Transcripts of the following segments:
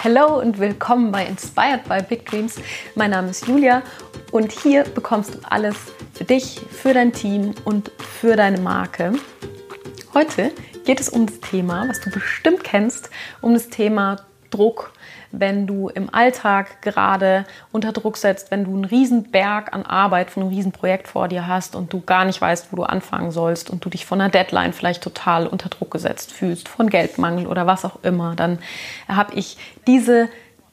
Hallo und willkommen bei Inspired by Big Dreams. Mein Name ist Julia und hier bekommst du alles für dich, für dein Team und für deine Marke. Heute geht es um das Thema, was du bestimmt kennst, um das Thema Druck, wenn du im Alltag gerade unter Druck setzt, wenn du einen riesen Berg an Arbeit von einem riesen Projekt vor dir hast und du gar nicht weißt, wo du anfangen sollst und du dich von einer Deadline vielleicht total unter Druck gesetzt fühlst, von Geldmangel oder was auch immer, dann habe ich diese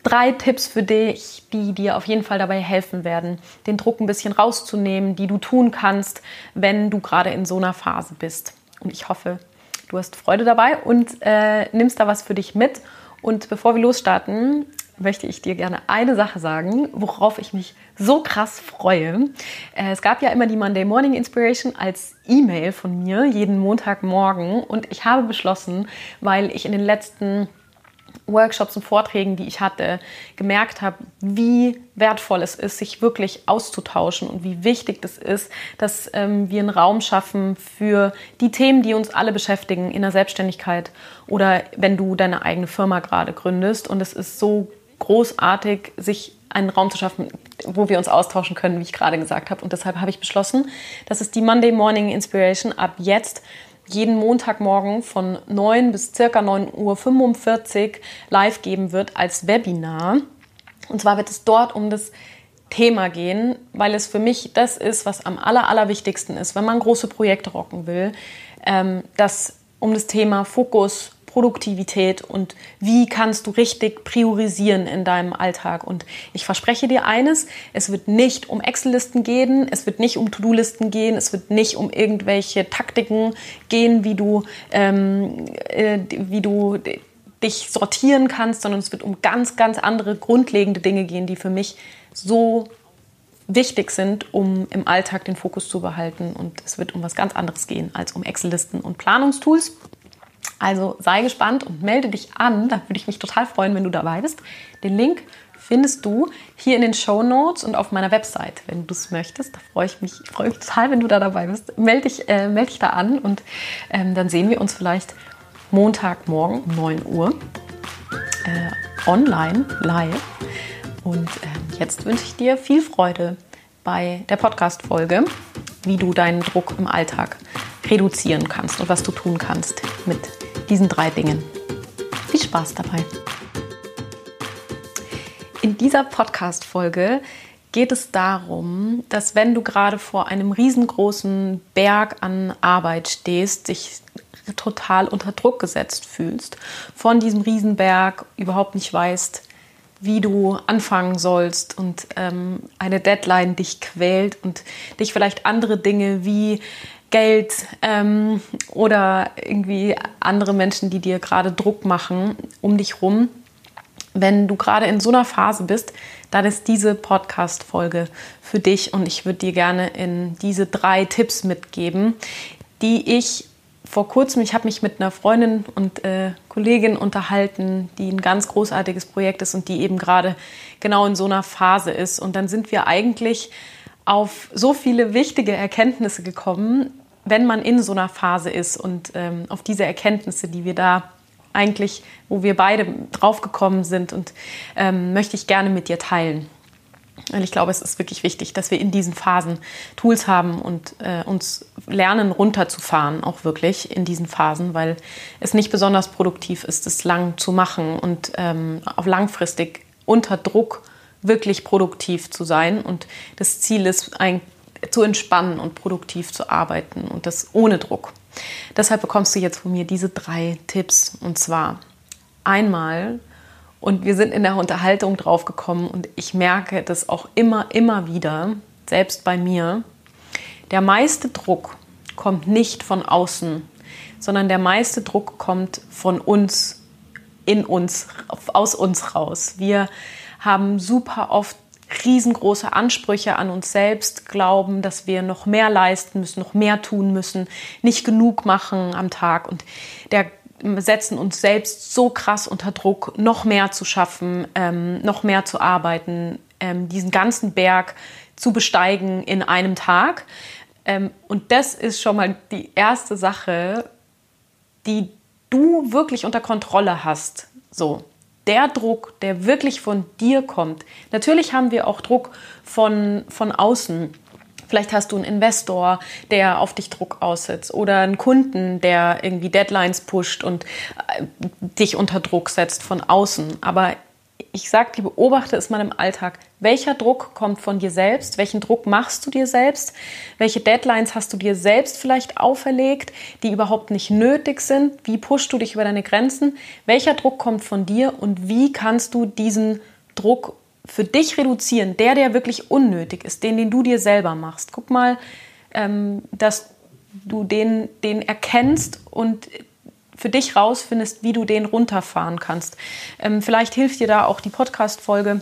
drei Tipps für dich, die dir auf jeden Fall dabei helfen werden, den Druck ein bisschen rauszunehmen, die du tun kannst, wenn du gerade in so einer Phase bist. Und ich hoffe, du hast Freude dabei und äh, nimmst da was für dich mit und bevor wir losstarten, möchte ich dir gerne eine Sache sagen, worauf ich mich so krass freue. Äh, es gab ja immer die Monday Morning Inspiration als E-Mail von mir jeden Montagmorgen und ich habe beschlossen, weil ich in den letzten Workshops und Vorträgen, die ich hatte, gemerkt habe, wie wertvoll es ist, sich wirklich auszutauschen und wie wichtig es ist, dass ähm, wir einen Raum schaffen für die Themen, die uns alle beschäftigen in der Selbstständigkeit oder wenn du deine eigene Firma gerade gründest. Und es ist so großartig, sich einen Raum zu schaffen, wo wir uns austauschen können, wie ich gerade gesagt habe. Und deshalb habe ich beschlossen, dass es die Monday Morning Inspiration ab jetzt jeden Montagmorgen von 9 bis circa 9.45 Uhr live geben wird als Webinar. Und zwar wird es dort um das Thema gehen, weil es für mich das ist, was am aller, allerwichtigsten ist, wenn man große Projekte rocken will, ähm, dass um das Thema Fokus, Produktivität und wie kannst du richtig priorisieren in deinem Alltag. Und ich verspreche dir eines, es wird nicht um Excel-Listen gehen, es wird nicht um To-Do-Listen gehen, es wird nicht um irgendwelche Taktiken gehen, wie du, ähm, äh, wie du dich sortieren kannst, sondern es wird um ganz, ganz andere grundlegende Dinge gehen, die für mich so wichtig sind, um im Alltag den Fokus zu behalten. Und es wird um was ganz anderes gehen als um Excel-Listen und Planungstools. Also sei gespannt und melde dich an. Da würde ich mich total freuen, wenn du dabei bist. Den Link findest du hier in den Show Notes und auf meiner Website, wenn du es möchtest. Da freue ich mich, freue mich total, wenn du da dabei bist. Melde dich, äh, melde dich da an und ähm, dann sehen wir uns vielleicht Montagmorgen um 9 Uhr äh, online, live. Und äh, jetzt wünsche ich dir viel Freude bei der Podcast-Folge, wie du deinen Druck im Alltag reduzieren kannst und was du tun kannst mit diesen drei Dingen. Viel Spaß dabei. In dieser Podcast-Folge geht es darum, dass wenn du gerade vor einem riesengroßen Berg an Arbeit stehst, dich total unter Druck gesetzt fühlst, von diesem Riesenberg überhaupt nicht weißt, wie du anfangen sollst und ähm, eine Deadline dich quält und dich vielleicht andere Dinge wie Geld ähm, oder irgendwie andere Menschen, die dir gerade Druck machen um dich rum. Wenn du gerade in so einer Phase bist, dann ist diese Podcast-Folge für dich und ich würde dir gerne in diese drei Tipps mitgeben, die ich vor kurzem, ich habe mich mit einer Freundin und äh, Kollegin unterhalten, die ein ganz großartiges Projekt ist und die eben gerade genau in so einer Phase ist. Und dann sind wir eigentlich auf so viele wichtige Erkenntnisse gekommen, wenn man in so einer Phase ist und ähm, auf diese Erkenntnisse, die wir da eigentlich, wo wir beide draufgekommen sind und ähm, möchte ich gerne mit dir teilen. Weil ich glaube, es ist wirklich wichtig, dass wir in diesen Phasen Tools haben und äh, uns lernen, runterzufahren, auch wirklich in diesen Phasen, weil es nicht besonders produktiv ist, es lang zu machen und ähm, auf langfristig unter Druck wirklich produktiv zu sein. Und das Ziel ist, ein, zu entspannen und produktiv zu arbeiten und das ohne Druck. Deshalb bekommst du jetzt von mir diese drei Tipps und zwar einmal und wir sind in der Unterhaltung drauf gekommen und ich merke das auch immer, immer wieder, selbst bei mir. Der meiste Druck kommt nicht von außen, sondern der meiste Druck kommt von uns, in uns, aus uns raus. Wir haben super oft riesengroße Ansprüche an uns selbst, glauben, dass wir noch mehr leisten müssen, noch mehr tun müssen, nicht genug machen am Tag. Und der setzen uns selbst so krass unter Druck, noch mehr zu schaffen, ähm, noch mehr zu arbeiten, ähm, diesen ganzen Berg zu besteigen in einem Tag. Ähm, und das ist schon mal die erste Sache, die du wirklich unter Kontrolle hast. So, der Druck, der wirklich von dir kommt. Natürlich haben wir auch Druck von, von außen. Vielleicht hast du einen Investor, der auf dich Druck aussetzt oder einen Kunden, der irgendwie Deadlines pusht und äh, dich unter Druck setzt von außen. Aber ich sage dir, beobachte es mal im Alltag. Welcher Druck kommt von dir selbst? Welchen Druck machst du dir selbst? Welche Deadlines hast du dir selbst vielleicht auferlegt, die überhaupt nicht nötig sind? Wie pushst du dich über deine Grenzen? Welcher Druck kommt von dir und wie kannst du diesen Druck für dich reduzieren? Der, der wirklich unnötig ist, den, den du dir selber machst. Guck mal, ähm, dass du den, den erkennst und für dich rausfindest, wie du den runterfahren kannst. Ähm, vielleicht hilft dir da auch die Podcast-Folge.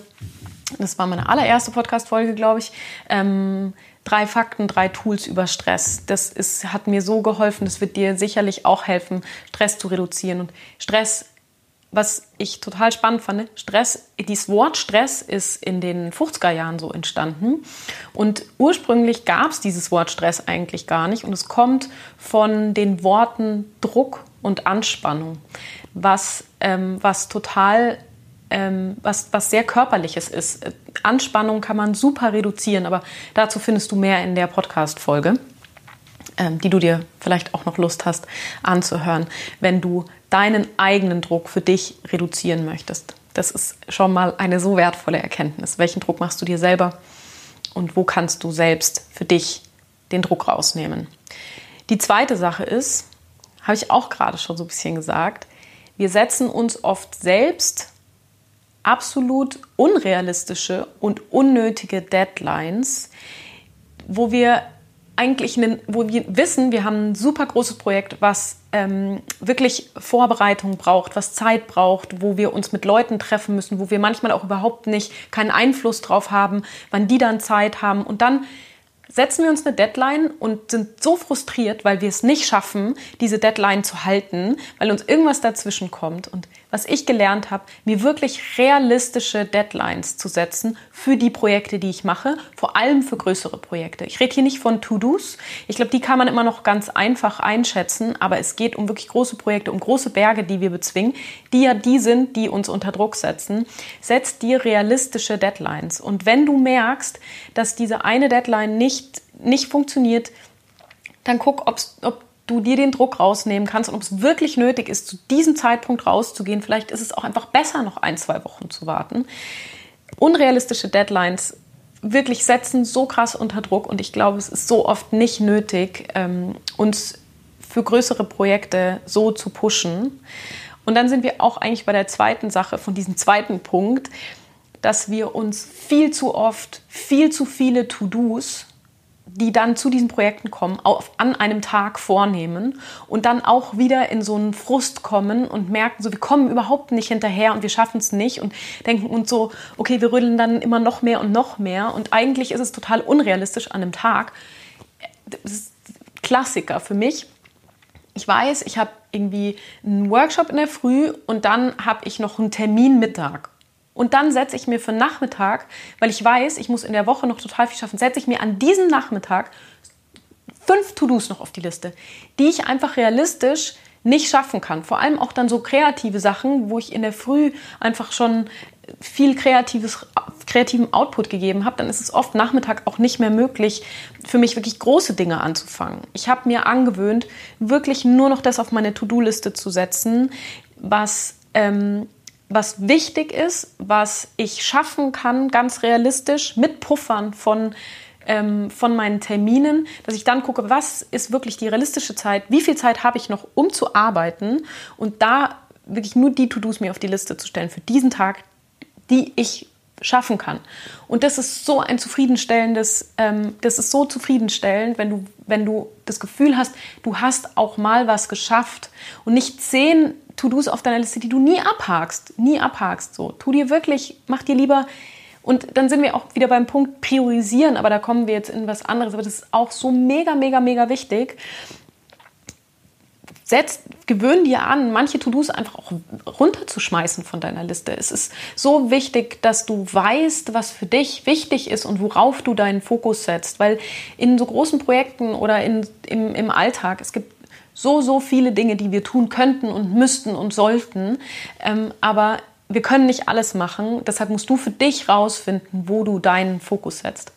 Das war meine allererste Podcast-Folge, glaube ich. Ähm, drei Fakten, drei Tools über Stress. Das ist, hat mir so geholfen. Das wird dir sicherlich auch helfen, Stress zu reduzieren. Und Stress, was ich total spannend fand, Stress, dieses Wort Stress ist in den 50er Jahren so entstanden. Und ursprünglich gab es dieses Wort Stress eigentlich gar nicht. Und es kommt von den Worten Druck und Anspannung, was, ähm, was total, ähm, was, was sehr körperliches ist. Anspannung kann man super reduzieren, aber dazu findest du mehr in der Podcast-Folge, ähm, die du dir vielleicht auch noch Lust hast anzuhören, wenn du deinen eigenen Druck für dich reduzieren möchtest. Das ist schon mal eine so wertvolle Erkenntnis. Welchen Druck machst du dir selber und wo kannst du selbst für dich den Druck rausnehmen? Die zweite Sache ist, habe ich auch gerade schon so ein bisschen gesagt, wir setzen uns oft selbst absolut unrealistische und unnötige Deadlines, wo wir eigentlich, einen, wo wir wissen, wir haben ein super großes Projekt, was ähm, wirklich Vorbereitung braucht, was Zeit braucht, wo wir uns mit Leuten treffen müssen, wo wir manchmal auch überhaupt nicht keinen Einfluss drauf haben, wann die dann Zeit haben. Und dann setzen wir uns eine Deadline und sind so frustriert, weil wir es nicht schaffen, diese Deadline zu halten, weil uns irgendwas dazwischen kommt. Und was ich gelernt habe, mir wirklich realistische Deadlines zu setzen für die Projekte, die ich mache, vor allem für größere Projekte. Ich rede hier nicht von To-Dos. Ich glaube, die kann man immer noch ganz einfach einschätzen, aber es geht um wirklich große Projekte, um große Berge, die wir bezwingen, die ja die sind, die uns unter Druck setzen. Setz dir realistische Deadlines. Und wenn du merkst, dass diese eine Deadline nicht, nicht funktioniert, dann guck, ob du dir den Druck rausnehmen kannst und ob es wirklich nötig ist, zu diesem Zeitpunkt rauszugehen. Vielleicht ist es auch einfach besser, noch ein, zwei Wochen zu warten. Unrealistische Deadlines wirklich setzen so krass unter Druck und ich glaube, es ist so oft nicht nötig, ähm, uns für größere Projekte so zu pushen. Und dann sind wir auch eigentlich bei der zweiten Sache von diesem zweiten Punkt, dass wir uns viel zu oft viel zu viele To-Dos die dann zu diesen Projekten kommen, auf, an einem Tag vornehmen und dann auch wieder in so einen Frust kommen und merken, so wir kommen überhaupt nicht hinterher und wir schaffen es nicht und denken uns so, okay, wir rütteln dann immer noch mehr und noch mehr und eigentlich ist es total unrealistisch an einem Tag. Das ist Klassiker für mich. Ich weiß, ich habe irgendwie einen Workshop in der Früh und dann habe ich noch einen Termin Mittag und dann setze ich mir für Nachmittag, weil ich weiß, ich muss in der Woche noch total viel schaffen, setze ich mir an diesem Nachmittag fünf To-Dos noch auf die Liste, die ich einfach realistisch nicht schaffen kann. Vor allem auch dann so kreative Sachen, wo ich in der Früh einfach schon viel kreatives, kreativen Output gegeben habe, dann ist es oft Nachmittag auch nicht mehr möglich, für mich wirklich große Dinge anzufangen. Ich habe mir angewöhnt, wirklich nur noch das auf meine To-Do-Liste zu setzen, was ähm, was wichtig ist, was ich schaffen kann, ganz realistisch, mit Puffern von, ähm, von meinen Terminen, dass ich dann gucke, was ist wirklich die realistische Zeit, wie viel Zeit habe ich noch, um zu arbeiten und da wirklich nur die To-Dos mir auf die Liste zu stellen für diesen Tag, die ich schaffen kann. Und das ist so ein zufriedenstellendes, ähm, das ist so zufriedenstellend, wenn du, wenn du das Gefühl hast, du hast auch mal was geschafft und nicht zehn To-Dos auf deiner Liste, die du nie abhakst, nie abhakst. So, tu dir wirklich, mach dir lieber. Und dann sind wir auch wieder beim Punkt priorisieren, aber da kommen wir jetzt in was anderes. Aber das ist auch so mega, mega, mega wichtig. Setz, gewöhn dir an, manche To-Dos einfach auch runterzuschmeißen von deiner Liste. Es ist so wichtig, dass du weißt, was für dich wichtig ist und worauf du deinen Fokus setzt. Weil in so großen Projekten oder in, im, im Alltag, es gibt so, so viele Dinge, die wir tun könnten und müssten und sollten. Ähm, aber wir können nicht alles machen. Deshalb musst du für dich rausfinden, wo du deinen Fokus setzt.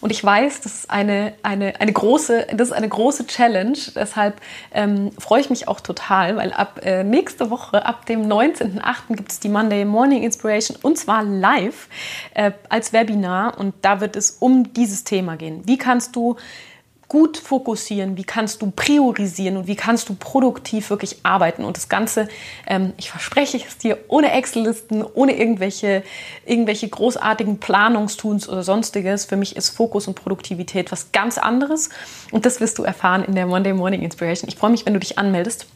Und ich weiß, das ist eine, eine, eine, große, das ist eine große Challenge. Deshalb ähm, freue ich mich auch total, weil ab äh, nächste Woche, ab dem 19.08. gibt es die Monday Morning Inspiration und zwar live äh, als Webinar. Und da wird es um dieses Thema gehen. Wie kannst du gut fokussieren, wie kannst du priorisieren und wie kannst du produktiv wirklich arbeiten. Und das Ganze, ähm, ich verspreche es dir, ohne Excel-Listen, ohne irgendwelche, irgendwelche großartigen Planungstuns oder sonstiges. Für mich ist Fokus und Produktivität was ganz anderes. Und das wirst du erfahren in der Monday Morning Inspiration. Ich freue mich, wenn du dich anmeldest.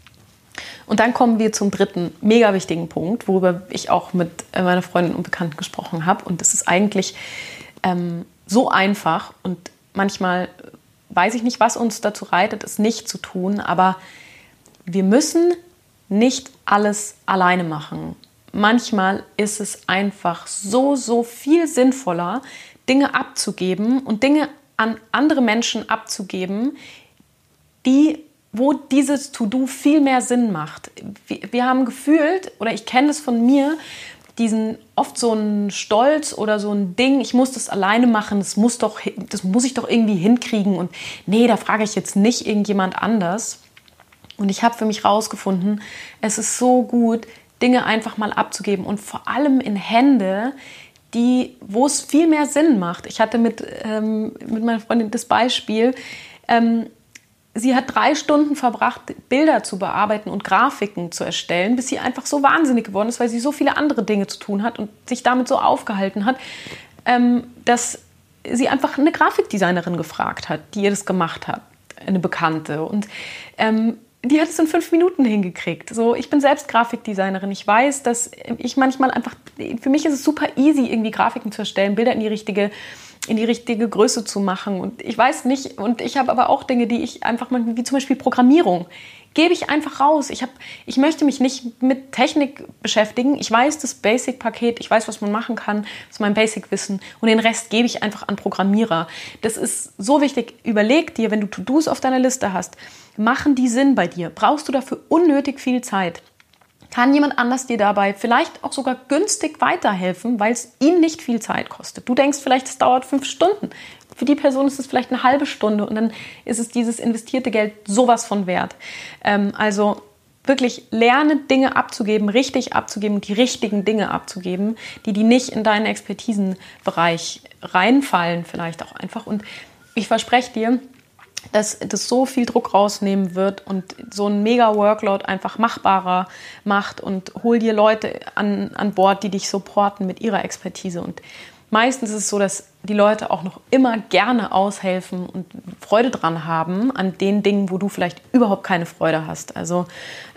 Und dann kommen wir zum dritten mega wichtigen Punkt, worüber ich auch mit äh, meiner Freundin und Bekannten gesprochen habe. Und das ist eigentlich ähm, so einfach und manchmal weiß ich nicht, was uns dazu reitet, es nicht zu tun, aber wir müssen nicht alles alleine machen. Manchmal ist es einfach so, so viel sinnvoller, Dinge abzugeben und Dinge an andere Menschen abzugeben, die, wo dieses To-Do viel mehr Sinn macht. Wir, wir haben gefühlt, oder ich kenne es von mir, diesen oft so einen Stolz oder so ein Ding, ich muss das alleine machen, das muss doch, das muss ich doch irgendwie hinkriegen und nee, da frage ich jetzt nicht irgendjemand anders. Und ich habe für mich rausgefunden, es ist so gut, Dinge einfach mal abzugeben und vor allem in Hände, die, wo es viel mehr Sinn macht. Ich hatte mit, ähm, mit meiner Freundin das Beispiel, ähm, sie hat drei Stunden verbracht, Bilder zu bearbeiten und Grafiken zu erstellen, bis sie einfach so wahnsinnig geworden ist, weil sie so viele andere Dinge zu tun hat und sich damit so aufgehalten hat, ähm, dass sie einfach eine Grafikdesignerin gefragt hat, die ihr das gemacht hat, eine Bekannte. Und ähm, die hat es in fünf Minuten hingekriegt. So, ich bin selbst Grafikdesignerin. Ich weiß, dass ich manchmal einfach, für mich ist es super easy, irgendwie Grafiken zu erstellen, Bilder in die richtige in die richtige Größe zu machen. Und ich weiß nicht, und ich habe aber auch Dinge, die ich einfach mal, wie zum Beispiel Programmierung, gebe ich einfach raus. Ich, hab, ich möchte mich nicht mit Technik beschäftigen. Ich weiß das Basic-Paket, ich weiß, was man machen kann, das ist mein Basic-Wissen und den Rest gebe ich einfach an Programmierer. Das ist so wichtig. Überleg dir, wenn du To-Dos auf deiner Liste hast, machen die Sinn bei dir? Brauchst du dafür unnötig viel Zeit? Kann jemand anders dir dabei vielleicht auch sogar günstig weiterhelfen, weil es ihn nicht viel Zeit kostet. Du denkst vielleicht, es dauert fünf Stunden. Für die Person ist es vielleicht eine halbe Stunde und dann ist es dieses investierte Geld sowas von wert. Ähm, also wirklich lerne Dinge abzugeben, richtig abzugeben, die richtigen Dinge abzugeben, die die nicht in deinen Expertisenbereich reinfallen vielleicht auch einfach. Und ich verspreche dir, dass das so viel Druck rausnehmen wird und so ein mega Workload einfach machbarer macht und hol dir Leute an, an Bord, die dich supporten mit ihrer Expertise. Und meistens ist es so, dass die Leute auch noch immer gerne aushelfen und Freude dran haben an den Dingen, wo du vielleicht überhaupt keine Freude hast. Also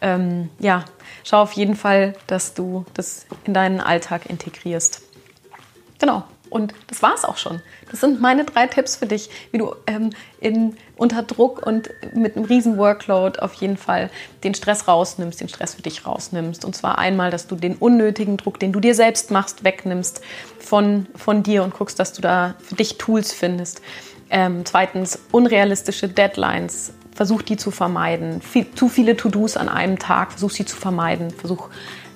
ähm, ja, schau auf jeden Fall, dass du das in deinen Alltag integrierst. Genau. Und das war es auch schon. Das sind meine drei Tipps für dich, wie du ähm, in, unter Druck und mit einem riesen Workload auf jeden Fall den Stress rausnimmst, den Stress für dich rausnimmst. Und zwar einmal, dass du den unnötigen Druck, den du dir selbst machst, wegnimmst von, von dir und guckst, dass du da für dich Tools findest. Ähm, zweitens, unrealistische Deadlines. Versuch die zu vermeiden. Viel, zu viele To-Dos an einem Tag, versuch sie zu vermeiden. Versuch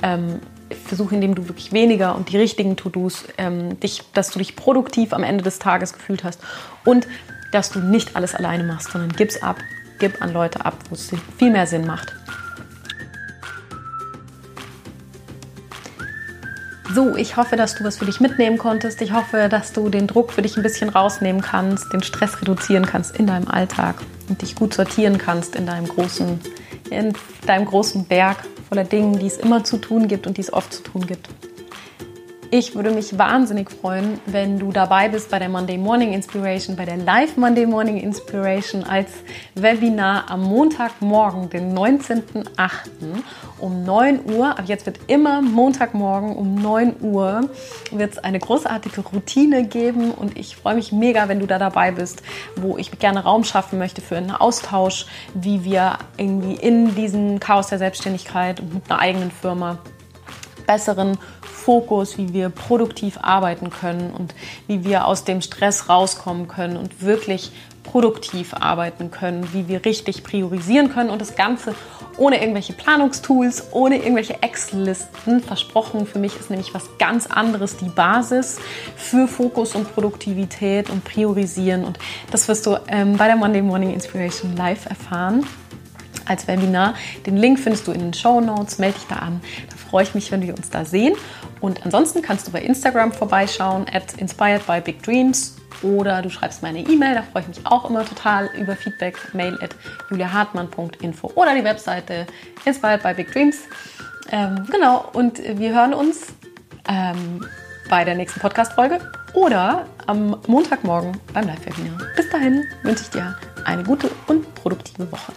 ähm, versuche, indem du wirklich weniger und die richtigen To-Dos, ähm, dich, dass du dich produktiv am Ende des Tages gefühlt hast und dass du nicht alles alleine machst, sondern gib's ab, gib an Leute ab, wo es viel mehr Sinn macht. So, ich hoffe, dass du was für dich mitnehmen konntest. Ich hoffe, dass du den Druck für dich ein bisschen rausnehmen kannst, den Stress reduzieren kannst in deinem Alltag und dich gut sortieren kannst in deinem großen, in deinem großen Berg voller Dingen, die es immer zu tun gibt und die es oft zu tun gibt. Ich würde mich wahnsinnig freuen, wenn du dabei bist bei der Monday Morning Inspiration, bei der Live Monday Morning Inspiration als Webinar am Montagmorgen, den 19.08. um 9 Uhr. Ab jetzt wird immer Montagmorgen um 9 Uhr wird es eine großartige Routine geben und ich freue mich mega, wenn du da dabei bist, wo ich gerne Raum schaffen möchte für einen Austausch, wie wir irgendwie in diesem Chaos der Selbstständigkeit und mit einer eigenen Firma besseren Fokus, wie wir produktiv arbeiten können und wie wir aus dem Stress rauskommen können und wirklich produktiv arbeiten können, wie wir richtig priorisieren können und das Ganze ohne irgendwelche Planungstools, ohne irgendwelche Excel-Listen. Versprochen, für mich ist nämlich was ganz anderes die Basis für Fokus und Produktivität und Priorisieren und das wirst du ähm, bei der Monday Morning Inspiration live erfahren als Webinar. Den Link findest du in den Show Notes. Melde dich da an. Da freue ich mich, wenn wir uns da sehen. Und ansonsten kannst du bei Instagram vorbeischauen, at inspired by big dreams. Oder du schreibst mir eine E-Mail, da freue ich mich auch immer total über Feedback. Mail at juliahartmann.info oder die Webseite Inspired by Big Dreams. Ähm, genau, und wir hören uns ähm, bei der nächsten Podcast-Folge oder am Montagmorgen beim Live-Webinar. Bis dahin wünsche ich dir eine gute und produktive Woche.